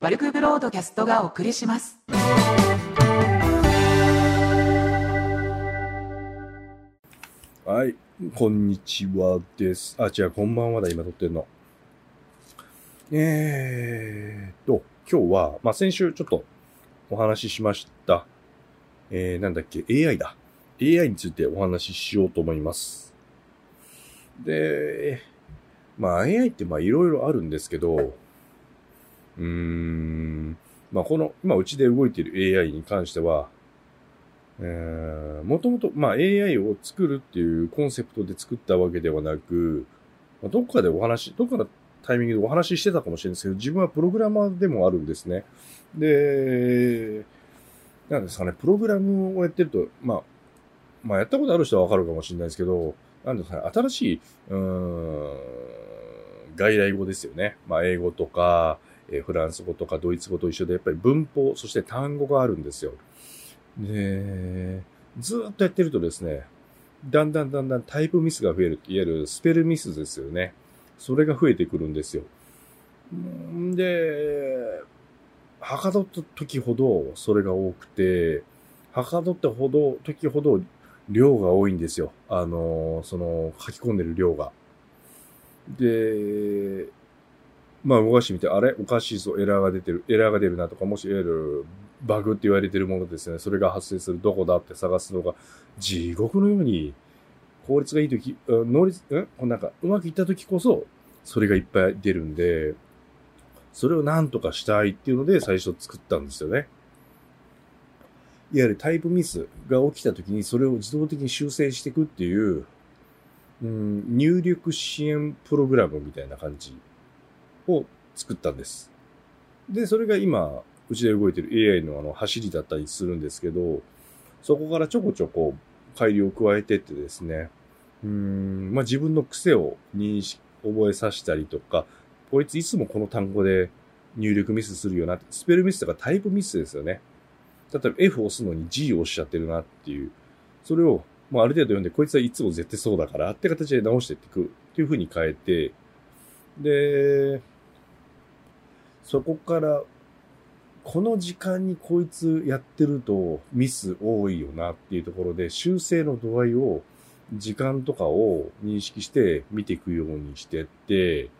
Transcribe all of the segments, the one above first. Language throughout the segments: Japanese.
バルクブロードキャストがお送りします。はい、こんにちはです。あ、違う、こんばんはだ、今撮ってるの。えーと、今日は、まあ、先週ちょっとお話ししました。えー、なんだっけ、AI だ。AI についてお話ししようと思います。で、まあ、AI ってまあ、いろいろあるんですけど、うーん、まあ、この、今うちで動いている AI に関しては、えー、もともと、まあ、AI を作るっていうコンセプトで作ったわけではなく、まあ、どっかでお話、どっかのタイミングでお話ししてたかもしれないですけど、自分はプログラマーでもあるんですね。で、なんですかね、プログラムをやってると、まあ、まあ、やったことある人はわかるかもしれないですけど、なんですかね、新しい、うん、外来語ですよね。まあ、英語とか、えフランス語とかドイツ語と一緒で、やっぱり文法、そして単語があるんですよ。で、ずっとやってるとですね、だんだんだんだんタイプミスが増える。いわゆるスペルミスですよね。それが増えてくるんですよ。んで、はかどった時ほどそれが多くて、はかどったほど、時ほど量が多いんですよ。あの、その書き込んでる量が。で、まあ動かしてみて、あれおかしいぞ、エラーが出てる、エラーが出るなとか、もしいわゆるバグって言われてるものですね、それが発生するどこだって探すのが、地獄のように、効率がいいとき、うん能率、んなんか、うまくいったときこそ、それがいっぱい出るんで、それをなんとかしたいっていうので最初作ったんですよね。いわゆるタイプミスが起きたときにそれを自動的に修正していくっていう、うん、入力支援プログラムみたいな感じ。を作ったんです。で、それが今、うちで動いてる AI のあの走りだったりするんですけど、そこからちょこちょこ改良を加えてってですね、うーん、まあ、自分の癖を認識、覚えさせたりとか、こいついつもこの単語で入力ミスするよなって、スペルミスとかタイプミスですよね。例えば F を押すのに G を押しちゃってるなっていう、それを、まあ、ある程度読んで、こいつはいつも絶対そうだからって形で直していっていくっていう風に変えて、で、そこから、この時間にこいつやってるとミス多いよなっていうところで修正の度合いを時間とかを認識して見ていくようにしてって、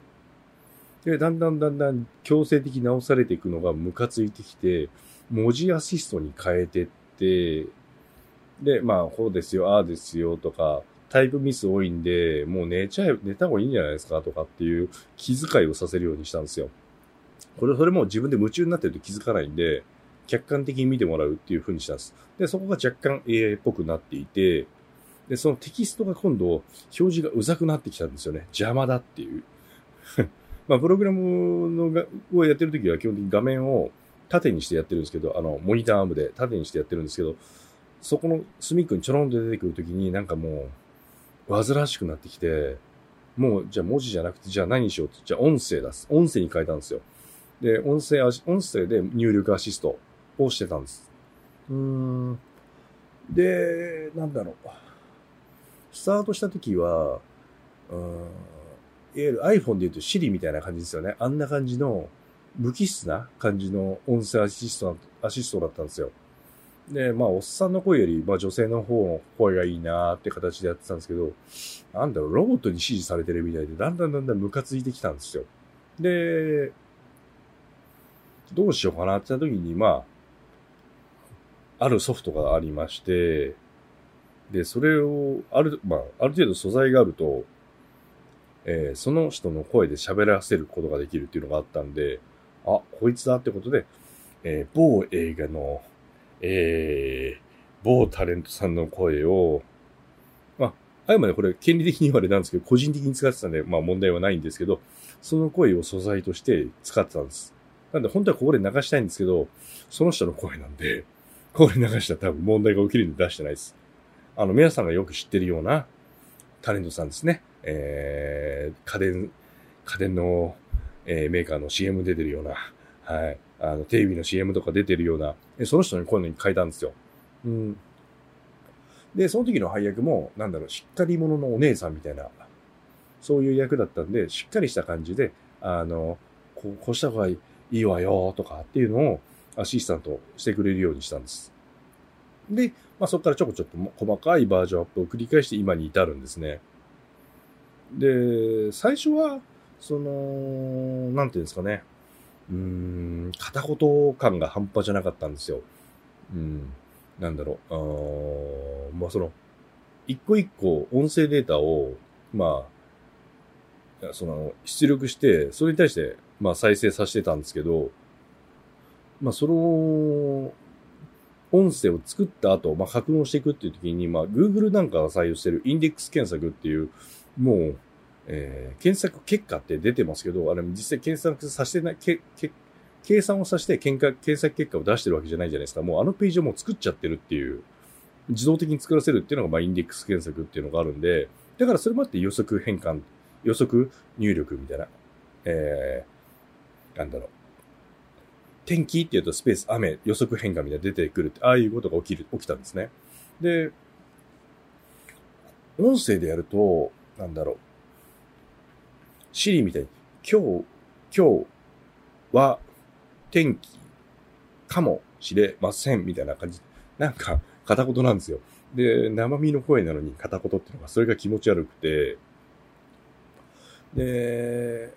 で、だんだんだんだん強制的に直されていくのがムカついてきて、文字アシストに変えてって、で、まあ、こうですよ、ああですよとか、タイプミス多いんで、もう寝ちゃえ、寝た方がいいんじゃないですかとかっていう気遣いをさせるようにしたんですよ。これ、それも自分で夢中になってると気づかないんで、客観的に見てもらうっていう風にしたんです。で、そこが若干 AI っぽくなっていて、で、そのテキストが今度、表示がうざくなってきたんですよね。邪魔だっていう。まあ、プログラムのがをやってるときは基本的に画面を縦にしてやってるんですけど、あの、モニターアームで縦にしてやってるんですけど、そこの隅っこにちょろんと出てくるときになんかもう、煩わしくなってきて、もう、じゃあ文字じゃなくて、じゃあ何にしようって、じゃあ音声出す。音声に変えたんですよ。で、音声音声で入力アシストをしてたんです。うーん。で、なんだろう。スタートしたときは、うーん、いわゆる iPhone で言うと Siri みたいな感じですよね。あんな感じの無機質な感じの音声アシストな、アシストだったんですよ。で、まあ、おっさんの声より、まあ、女性の方の声がいいなーって形でやってたんですけど、なんだろう、ロボットに指示されてるみたいで、だんだんだんだんムカついてきたんですよ。で、どうしようかなって言った時に、まあ、あるソフトがありまして、で、それを、ある、まあ、ある程度素材があると、えーその人の声で喋らせることができるっていうのがあったんで、あ、こいつだってことで、えー某映画の、えー某タレントさんの声を、まあ、あくまでこれ権利的に言われたんですけど、個人的に使ってたんで、まあ問題はないんですけど、その声を素材として使ってたんです。なんで本当はここで流したいんですけど、その人の声なんで、ここで流したら多分問題が起きるんで出してないです。あの、皆さんがよく知ってるようなタレントさんですね。えー、家電、家電の、えーメーカーの CM 出てるような、はい。あの、テレビの CM とか出てるような、えその人にこういうのに変えたんですよ。うん。で、その時の配役も、なんだろう、しっかり者のお姉さんみたいな、そういう役だったんで、しっかりした感じで、あの、こう、こうした方がいい、いいわよとかっていうのをアシスタントしてくれるようにしたんです。で、まあ、そこからちょこちょっと細かいバージョンアップを繰り返して今に至るんですね。で、最初は、その、なんていうんですかね。うーん、片言感が半端じゃなかったんですよ。うん、なんだろう。あまあ、その、一個一個音声データを、まあ、その、出力して、それに対して、まあ、再生させてたんですけど、まあ、その、音声を作った後、まあ、格納していくっていう時に、まあ、Google なんかが採用してるインデックス検索っていう、もう、えー、検索結果って出てますけど、あれ実際検索させてない、け、け、計算をさせて検索結果を出してるわけじゃないじゃないですか。もうあのページをもう作っちゃってるっていう、自動的に作らせるっていうのが、まあ、インデックス検索っていうのがあるんで、だからそれもあって予測変換、予測入力みたいな、えー、なんだろう。天気って言うとスペース、雨、予測変化みたいな出てくるって、ああいうことが起きる、起きたんですね。で、音声でやると、なんだろう。シリみたいに、今日、今日は天気かもしれませんみたいな感じ。なんか、片言なんですよ。で、生身の声なのに片言っていうのが、それが気持ち悪くて、で、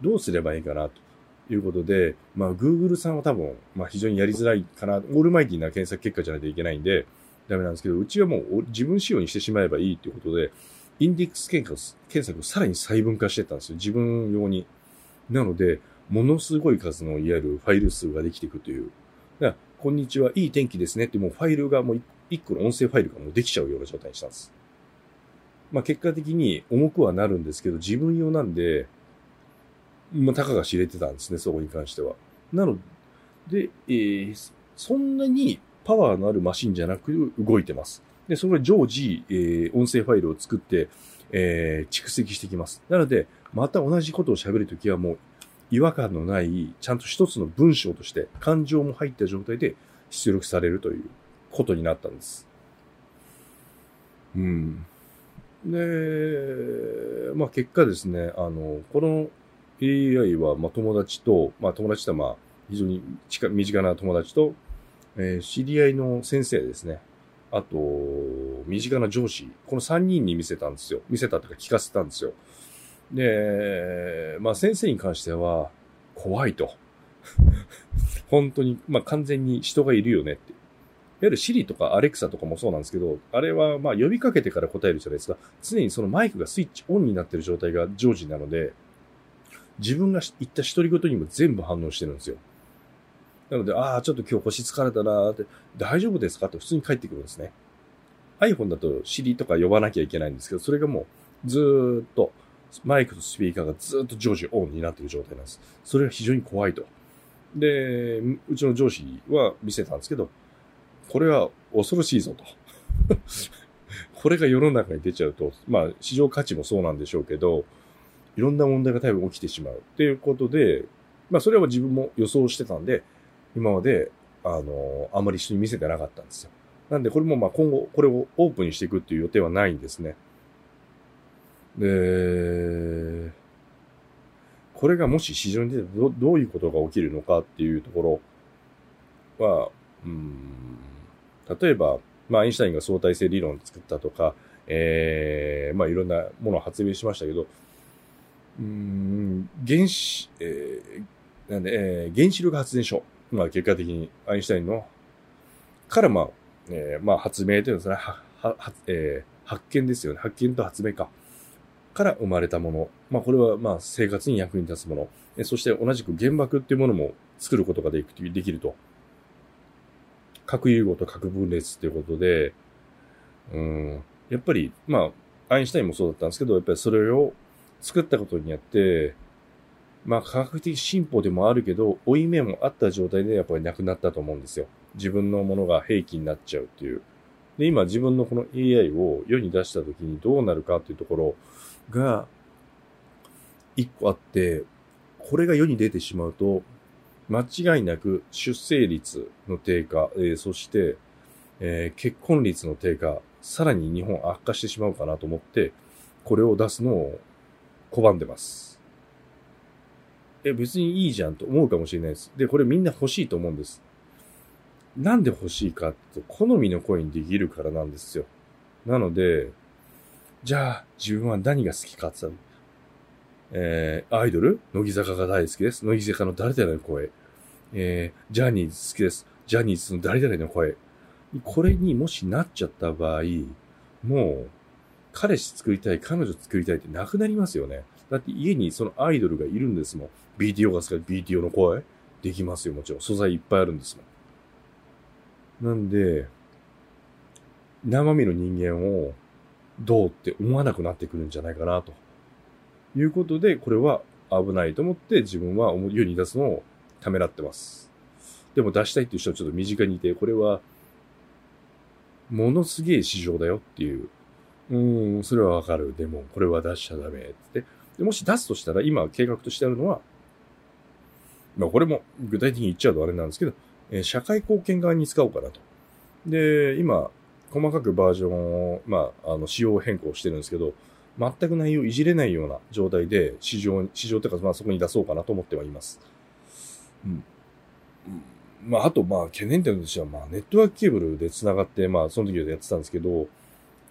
どうすればいいかなと。いうことで、まあ、Google さんは多分、まあ、非常にやりづらいかな。オールマイティな検索結果じゃないといけないんで、ダメなんですけど、うちはもう自分仕様にしてしまえばいいということで、インデックス検索をさらに細分化してたんですよ。自分用に。なので、ものすごい数のいわゆるファイル数ができていくという。だからこんにちは、いい天気ですねってもうファイルがもう一個の音声ファイルがもうできちゃうような状態にしたんです。まあ結果的に重くはなるんですけど、自分用なんで、まあ、たかが知れてたんですね、そこに関しては。なので、えー、そんなにパワーのあるマシンじゃなく動いてます。で、それ常時、えー、音声ファイルを作って、えー、蓄積してきます。なので、また同じことを喋るときはもう、違和感のない、ちゃんと一つの文章として、感情も入った状態で出力されるということになったんです。うん。で、まあ結果ですね、あの、この AI は、まあ、友達と、まあ、友達とは、まあ、非常に近身近な友達と、えー、知り合いの先生ですね。あと、身近な上司。この3人に見せたんですよ。見せたというか聞かせたんですよ。で、まあ、先生に関しては、怖いと。本当に、まあ、完全に人がいるよねって。いわゆるシリとかアレクサとかもそうなんですけど、あれはまあ呼びかけてから答えるじゃないですか。常にそのマイクがスイッチオンになってる状態が常時なので、自分が言った独り言にも全部反応してるんですよ。なので、ああ、ちょっと今日腰疲れたなーって、大丈夫ですか？って普通に帰ってくるんですね。iPhone だと Siri とか呼ばなきゃいけないんですけど、それがもうずーっとマイクとスピーカーがずっと常時オンになっている状態なんです。それが非常に怖いと。で、うちの上司は見せたんですけど、これは恐ろしいぞと。これが世の中に出ちゃうと、まあ市場価値もそうなんでしょうけど、いろんな問題が多分起きてしまうっていうことで、まあそれは自分も予想してたんで、今まで、あの、あんまり人に見せてなかったんですよ。なんでこれもまあ今後これをオープンにしていくっていう予定はないんですね。で、これがもし市場に出てどどういうことが起きるのかっていうところは、うん、例えば、まあ、アインシュタインが相対性理論を作ったとか、ええー、まあ、いろんなものを発明しましたけど、うん、原子、えー、なんで、えー、原子力発電所。まあ、結果的にアインシュタインの、から、まあ、えー、まあ、発明というのは、それは、は、えー、発見ですよね。発見と発明か。から生まれたもの。まあ、これは、まあ、生活に役に立つもの。えそして同じく原爆っていうものも作ることができできると。核融合と核分裂っていうことで、うん、やっぱり、まあ、アインシュタインもそうだったんですけど、やっぱりそれを作ったことによって、まあ科学的進歩でもあるけど、負い目もあった状態でやっぱりなくなったと思うんですよ。自分のものが兵器になっちゃうっていう。で、今自分のこの AI を世に出した時にどうなるかっていうところが、一個あって、これが世に出てしまうと、間違いなく出生率の低下、えー、そして、えー、結婚率の低下、さらに日本悪化してしまうかなと思って、これを出すのを拒んでます。え、別にいいじゃんと思うかもしれないです。で、これみんな欲しいと思うんです。なんで欲しいかって、好みの声にできるからなんですよ。なので、じゃあ、自分は何が好きかって言ったら、えー、アイドル？乃木坂が大好きです。乃木坂の誰々の声？えー、ジャニーズ好きです。ジャニーズの誰々の声？これにもしなっちゃった場合、もう、彼氏作りたい、彼女作りたいってなくなりますよね。だって家にそのアイドルがいるんですもん。BTO が好きで BTO の声？できますよ、もちろん。素材いっぱいあるんですもん。なんで、生身の人間をどうって思わなくなってくるんじゃないかな、ということで、これは危ないと思って自分は世に出すのをためらってます。でも出したいっていう人はちょっと身近にいて、これは、ものすげえ市場だよっていう。うん、それはわかる。でも、これは出しちゃダメって。でもし出すとしたら、今計画としてあるのは、まあこれも具体的に言っちゃうとあれなんですけど、えー社会貢献側に使おうかなと。で、今、細かくバージョンを、まあ、あの、仕様変更してるんですけど、全く内容いじれないような状態で市場に、市場というか、まあそこに出そうかなと思ってはいます。うん。うんまあ、あと、まあ、懸念点としては、まあ、ネットワークケーブルで繋がって、まあ、その時はやってたんですけど、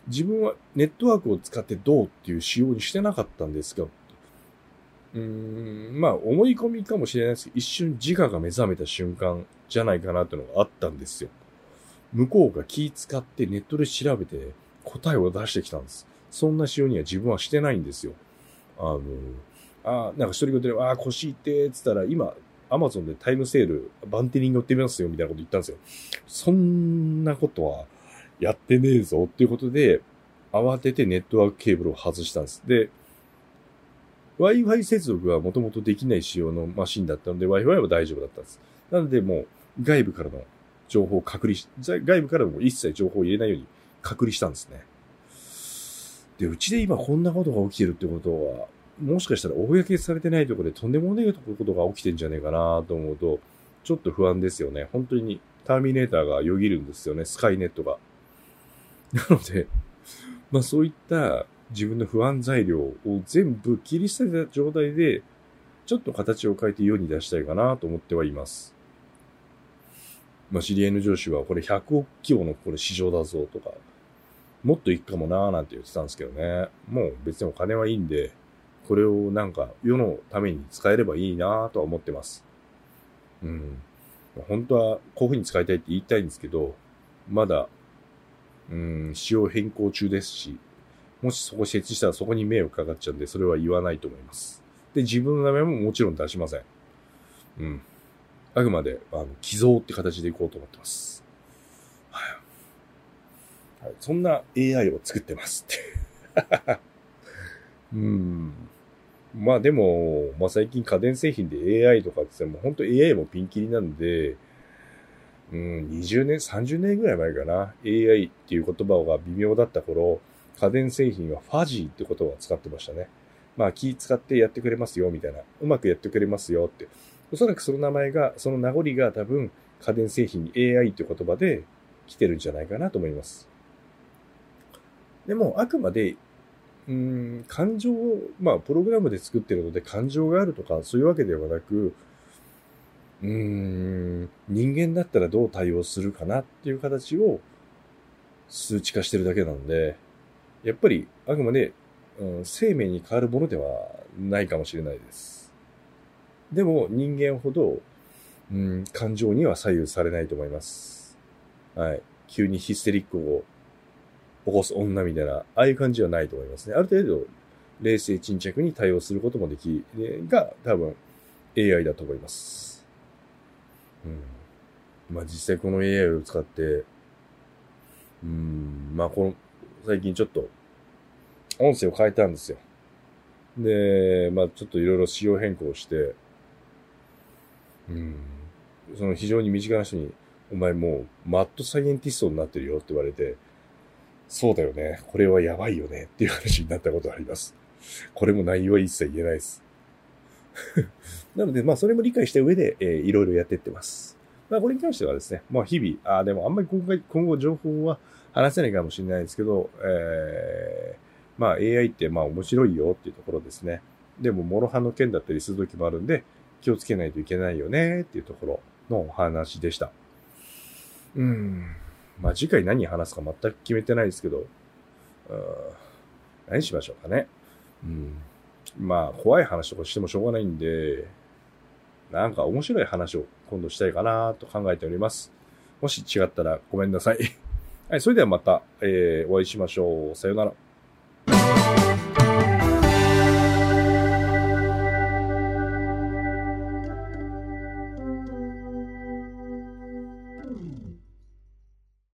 自分はネットワークを使ってどうっていう仕様にしてなかったんですが、うーん、まあ、思い込みかもしれないですけど、一瞬自我が目覚めた瞬間じゃないかなっていうのがあったんですよ。向こうが気使ってネットで調べて答えを出してきたんです。そんな仕様には自分はしてないんですよ。あの、あなんか一人言で、ああ、腰痛って、つったら、今、アマゾンでタイムセール、バンテリング売ってみますよ、みたいなこと言ったんですよ。そんなことはやってねえぞ、っていうことで、慌ててネットワークケーブルを外したんです。で、Wi-Fi 接続はもともとできない仕様のマシンだったので、Wi-Fi は大丈夫だったんです。なので、もう、外部からの情報を隔離し、外部からも一切情報を入れないように隔離したんですね。で、うちで今こんなことが起きてるってことは、もしかしたら公にされてないところでとんでもないことが起きてんじゃねえかなと思うと、ちょっと不安ですよね。本当にターミネーターがよぎるんですよね、スカイネットが。なので、まあそういった自分の不安材料を全部切り捨てた状態で、ちょっと形を変えて世に出したいかなと思ってはいます。まあ知り合いの上司はこれ100億規模のこれ市場だぞとか、もっといくかもなーなんて言ってたんですけどね。もう別にお金はいいんで、これをなんか世のために使えればいいなとは思ってます。うん。本当はこういう風に使いたいって言いたいんですけど、まだ、うん、仕様変更中ですし、もしそこ設置したらそこに迷惑かかっちゃうんで、それは言わないと思います。で、自分の名前ももちろん出しません。うん。あくまで、あの、寄贈って形でいこうと思ってます。はい。そんな AI を作ってますって。うん。まあでも、まあ最近家電製品で AI とかって言っても、本当 AI もピンキリなんで、うん、20年、30年ぐらい前かな。AI っていう言葉が微妙だった頃、家電製品はファジーって言葉を使ってましたね。まあ気使ってやってくれますよ、みたいな。うまくやってくれますよって。おそらくその名前が、その名残が多分家電製品に AI っていう言葉で来てるんじゃないかなと思います。でも、あくまでうん、感情を、まあ、プログラムで作ってるので感情があるとか、そういうわけではなく、うーん、人間だったらどう対応するかなっていう形を数値化してるだけなので、やっぱり、あくまで、うん、生命に変わるものではないかもしれないです。でも、人間ほど、うん、感情には左右されないと思います。はい。急にヒステリックを起こす女みたいな、ああいう感じはないと思いますね。ある程度、冷静沈着に対応することもでき、が、多分、AI だと思います。うん。まあ実際この AI を使って、うん、まあこの、最近ちょっと、音声を変えたんですよ。で、まあちょっといろいろ仕様変更して、うん、その非常に身近な人に、お前もうマッドサイエンティストになってるよって言われて、そうだよね。これはやばいよね。っていう話になったことあります。これも内容は一切言えないです。なので、まあ、それも理解した上で、えーいろいろやってってます。まあ、これに関してはですね、まあ、日々、ああ、でもあんまり今回、今後情報は話せないかもしれないですけど、えー、まあ、AI ってまあ面白いよっていうところですね。でも、諸刃の剣だったりする時もあるんで、気をつけないといけないよねっていうところのお話でした。うん。まあ次回何話すか全く決めてないですけど、うん何しましょうかね。うん。まあ怖い話とかしてもしょうがないんで、なんか面白い話を今度したいかなと考えております。もし違ったらごめんなさい。はい、それではまた、えー、お会いしましょう。さよなら。